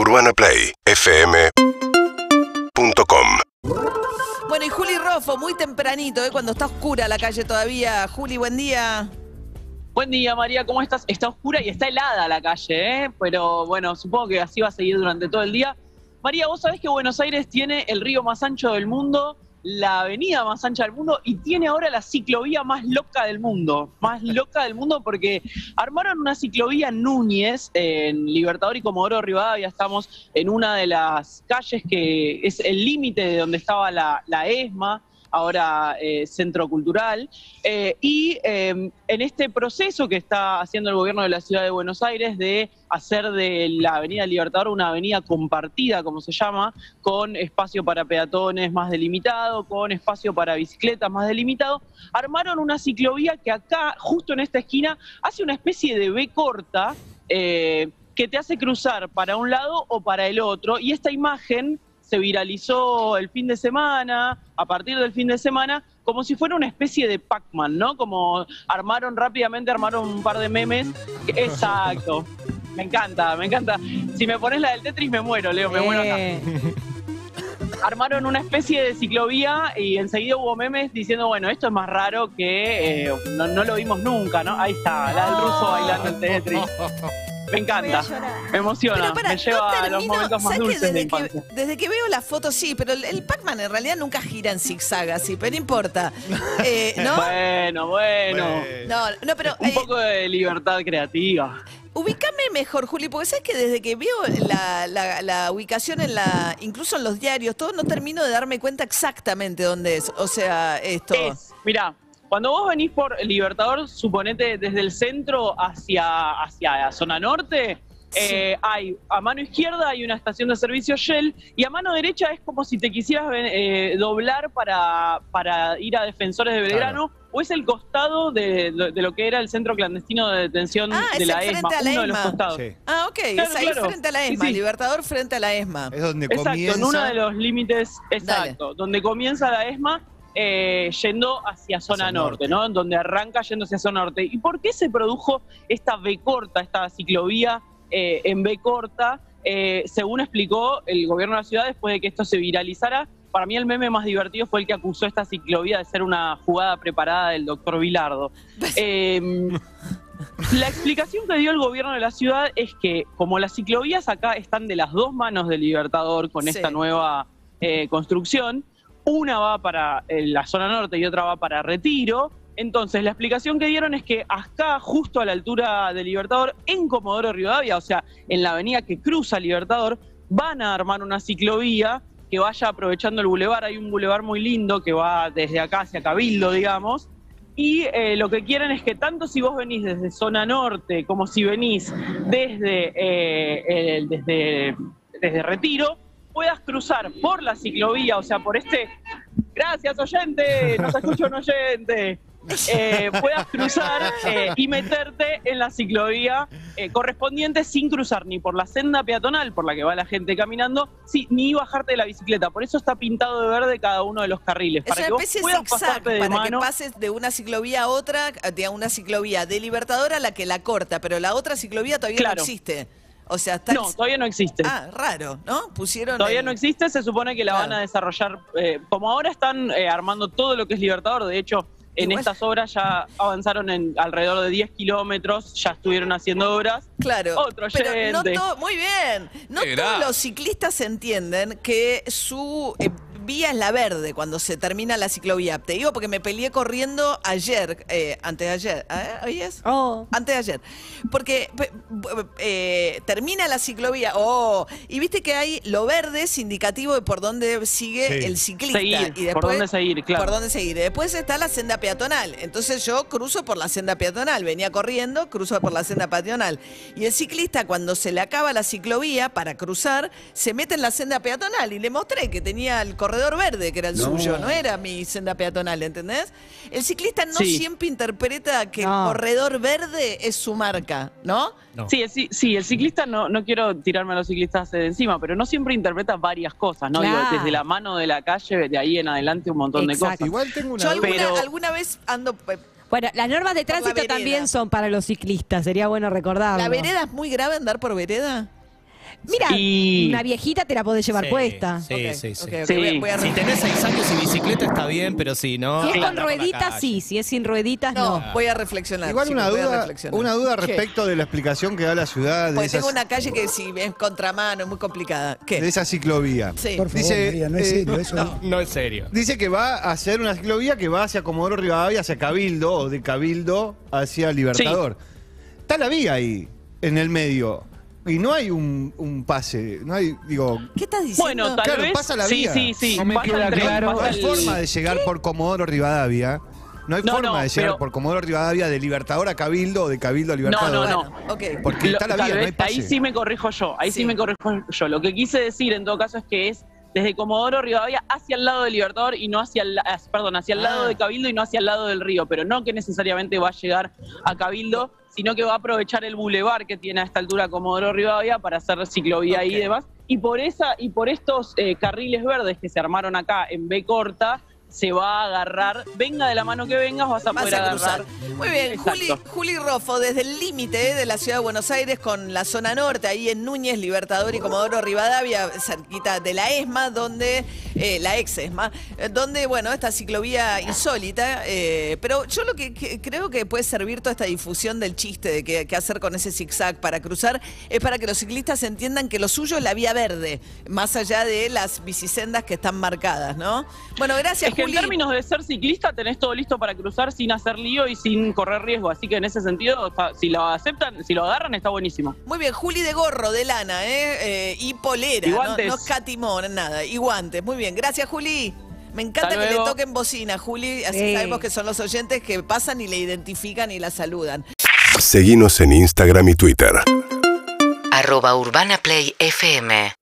UrbanaPlayFM.com Bueno, y Juli Rofo, muy tempranito, ¿eh? cuando está oscura la calle todavía. Juli, buen día. Buen día, María, ¿cómo estás? Está oscura y está helada la calle, ¿eh? Pero bueno, supongo que así va a seguir durante todo el día. María, vos sabés que Buenos Aires tiene el río más ancho del mundo, la avenida más ancha del mundo y tiene ahora la ciclovía más loca del mundo. Más loca del mundo porque armaron una ciclovía en Núñez, en Libertador y Comodoro Rivadavia. Estamos en una de las calles que es el límite de donde estaba la, la ESMA ahora eh, Centro Cultural. Eh, y eh, en este proceso que está haciendo el gobierno de la ciudad de Buenos Aires de hacer de la Avenida Libertador una avenida compartida, como se llama, con espacio para peatones más delimitado, con espacio para bicicletas más delimitado, armaron una ciclovía que acá, justo en esta esquina, hace una especie de B corta. que te hace cruzar para un lado o para el otro, y esta imagen se viralizó el fin de semana, a partir del fin de semana, como si fuera una especie de Pac-Man, ¿no? Como armaron rápidamente, armaron un par de memes. Exacto. Me encanta, me encanta. Si me pones la del Tetris me muero, Leo, me muero acá. Eh, Armaron una especie de ciclovía y enseguida hubo memes diciendo, bueno, esto es más raro que eh, no, no lo vimos nunca, ¿no? Ahí está, la del ruso bailando el Tetris. Me encanta, me emociona, Pero pará, me lleva a los termino- momentos más ¿sabes que dulces de desde, que, desde que veo la foto, sí, pero el, el Pac-Man en realidad nunca gira en zigzag así, pero no importa. Eh, ¿No? Bueno, bueno. No, no, pero Un eh, poco de libertad creativa. ubícame mejor, Juli, porque sabes que desde que veo la, la- la ubicación en la, incluso en los diarios, todo no termino de darme cuenta exactamente dónde es. O sea, esto. Es, mirá, cuando vos venís por Libertador, suponete desde el centro hacia, hacia la zona norte, eh, hay a mano izquierda hay una estación de servicio Shell y a mano derecha es como si te quisieras ven- eh, doblar para, para ir a Defensores de Belgrano o es el costado de, de- de lo que era el centro clandestino de detención Ah, de es la el ESMA, frente a la uno de los costados. Sí. Ah, ok, Claro, es ahí claro. frente a la ESMA, sí. Libertador frente a la ESMA. Es donde Exacto, comienza. en uno de los límites, exacto, donde comienza la ESMA eh, yendo hacia zona Hacia norte, norte. ¿no? Donde arranca yendo hacia zona norte. ¿Y por qué se produjo esta B corta, esta ciclovía eh, en B corta? Eh, según explicó el gobierno de la ciudad después de que esto se viralizara, para mí el meme más divertido fue el que acusó esta ciclovía de ser una jugada preparada del doctor Vilardo. Eh, la explicación que dio el gobierno de la ciudad es que como las ciclovías acá están de las dos manos del Libertador con Sí. esta nueva eh, construcción, una va para eh, la zona norte y otra va para Retiro. Entonces, la explicación que dieron es que acá, justo a la altura del Libertador, en Comodoro Rivadavia, o sea, en la avenida que cruza Libertador, van a armar una ciclovía que vaya aprovechando el bulevar. Hay un bulevar muy lindo que va desde acá hacia Cabildo, digamos. Y eh, lo que quieren es que tanto si vos venís desde zona norte como si venís desde, eh, desde, desde Retiro, puedas cruzar por la ciclovía, o sea, por este... Gracias, oyente, nos escucha un oyente. Eh, puedas cruzar eh, y meterte en la ciclovía eh, correspondiente sin cruzar ni por la senda peatonal por la que va la gente caminando, sí, ni bajarte de la bicicleta. Por eso está pintado de verde cada uno de los carriles. Es para que vos puedas pasarte de para mano. que pases de una ciclovía a otra, de una ciclovía de Libertador a la que la corta, pero la otra ciclovía todavía Claro. no existe. O sea, está No, todavía no existe. Ah, raro, ¿no? Pusieron Todavía el- no existe, se supone que la Claro. van a desarrollar. eh, como ahora están eh, armando todo lo que es Libertador, de hecho, en Igual- estas obras ya avanzaron en alrededor de 10 kilómetros, ya estuvieron haciendo obras. Claro. Otro pero no muy bien. No todos los ciclistas entienden que su eh, vía es la verde cuando se termina la ciclovía. Te digo porque me peleé corriendo ayer, eh, antes de ayer. ¿eh? ¿Hoy es? Oh. Antes de ayer. Porque eh, termina la ciclovía. Oh, y viste que hay lo verde es indicativo de por dónde sigue Sí. el ciclista. Seguir, y por dónde seguir, claro. Por dónde seguir. Y después está la senda peatonal. Entonces yo cruzo por la senda peatonal. Venía corriendo, cruzo por la senda peatonal. Y el ciclista, cuando se le acaba la ciclovía para cruzar, se mete en la senda peatonal. Y le mostré que tenía el corredor verde, que era el suyo, no era mi senda peatonal, ¿entendés? El ciclista no Sí. siempre interpreta que No. el corredor verde es su marca, ¿no? Sí, el, sí, el ciclista, no, no quiero tirarme a los ciclistas de encima, pero no siempre interpreta varias cosas, ¿no? Digo, desde la mano de la calle, de ahí en adelante, un montón de cosas. Igual tengo una Yo alguna, Pero- alguna vez ando... eh, Bueno, las normas de tránsito también son para los ciclistas, sería bueno recordarlo. ¿La vereda es muy grave andar por vereda? Mira, Y- una viejita te la podés llevar Sí, puesta. Sí, sí, sí. ok, ok, Sí. voy a- voy a Si tenés seis años y bicicleta está bien, pero si no. Si es con rueditas, sí. Si es sin rueditas, No, no. voy a reflexionar. Igual una duda, reflexionar. una duda ¿Qué? respecto de la explicación que da la ciudad esas- tengo una calle que si es contramano, es muy complicada. ¿Qué? de esa ciclovía. Sí. Por favor, Dice, María, no es eh, serio eso. No, no es serio. Dice que va a hacer una ciclovía que va hacia Comodoro Rivadavia, hacia Cabildo, o de Cabildo hacia Libertador. Está la vía ahí, en el medio. Y no hay un, un pase, no hay, digo, ¿Qué estás diciendo? Bueno, tal Claro, vez. pasa la sí, vía. sí, sí. No me pasa queda tren, claro. no hay el- forma de llegar por Comodoro Rivadavia. No hay No, forma no, de llegar pero- por Comodoro Rivadavia de Libertador a Cabildo o de Cabildo a No, Libertador. no, Bueno, ok. Porque Lo- está la vía, no hay pase. Ahí sí me corrijo yo, ahí sí. Sí. me corrijo yo. Lo que quise decir en todo caso es que es desde Comodoro Rivadavia hacia el lado de Libertador y no hacia el, perdón, hacia el lado Ah. de Cabildo y no hacia el lado del río, pero no que necesariamente va a llegar a Cabildo, sino que va a aprovechar el bulevar que tiene a esta altura Comodoro Rivadavia para hacer ciclovía ahí y demás. Y por esa y por estos eh, carriles verdes que se armaron acá en B corta se va a agarrar, venga de la mano que vengas, vas a Vas poder a agarrar. Muy bien. Juli, Juli Rofo, desde el límite eh, de la ciudad de Buenos Aires con la zona norte, ahí en Núñez, Libertador y Comodoro Rivadavia, cerquita de la ESMA, donde, eh, la ex ESMA, eh, donde, bueno, esta ciclovía insólita, eh, pero yo lo que, que creo que puede servir toda esta difusión del chiste de qué hacer con ese zigzag para cruzar, es para que los ciclistas entiendan que lo suyo es la vía verde, más allá de las bicisendas que están marcadas, ¿no? Bueno, gracias, Es que en Juli. términos de ser ciclista tenés todo listo para cruzar sin hacer lío y sin correr riesgo. Así que en ese sentido, si lo aceptan, si lo agarran, está buenísimo. Muy bien, Juli de gorro, de lana, ¿eh? Eh, y polera, Y no, no catimón, nada. Y guantes, muy bien. Gracias, Juli. Me encanta que le toquen bocina, Juli. Así Sí. sabemos que son los oyentes que pasan y le identifican y la saludan. Seguinos en Instagram y Twitter. arroba Urbana Play FM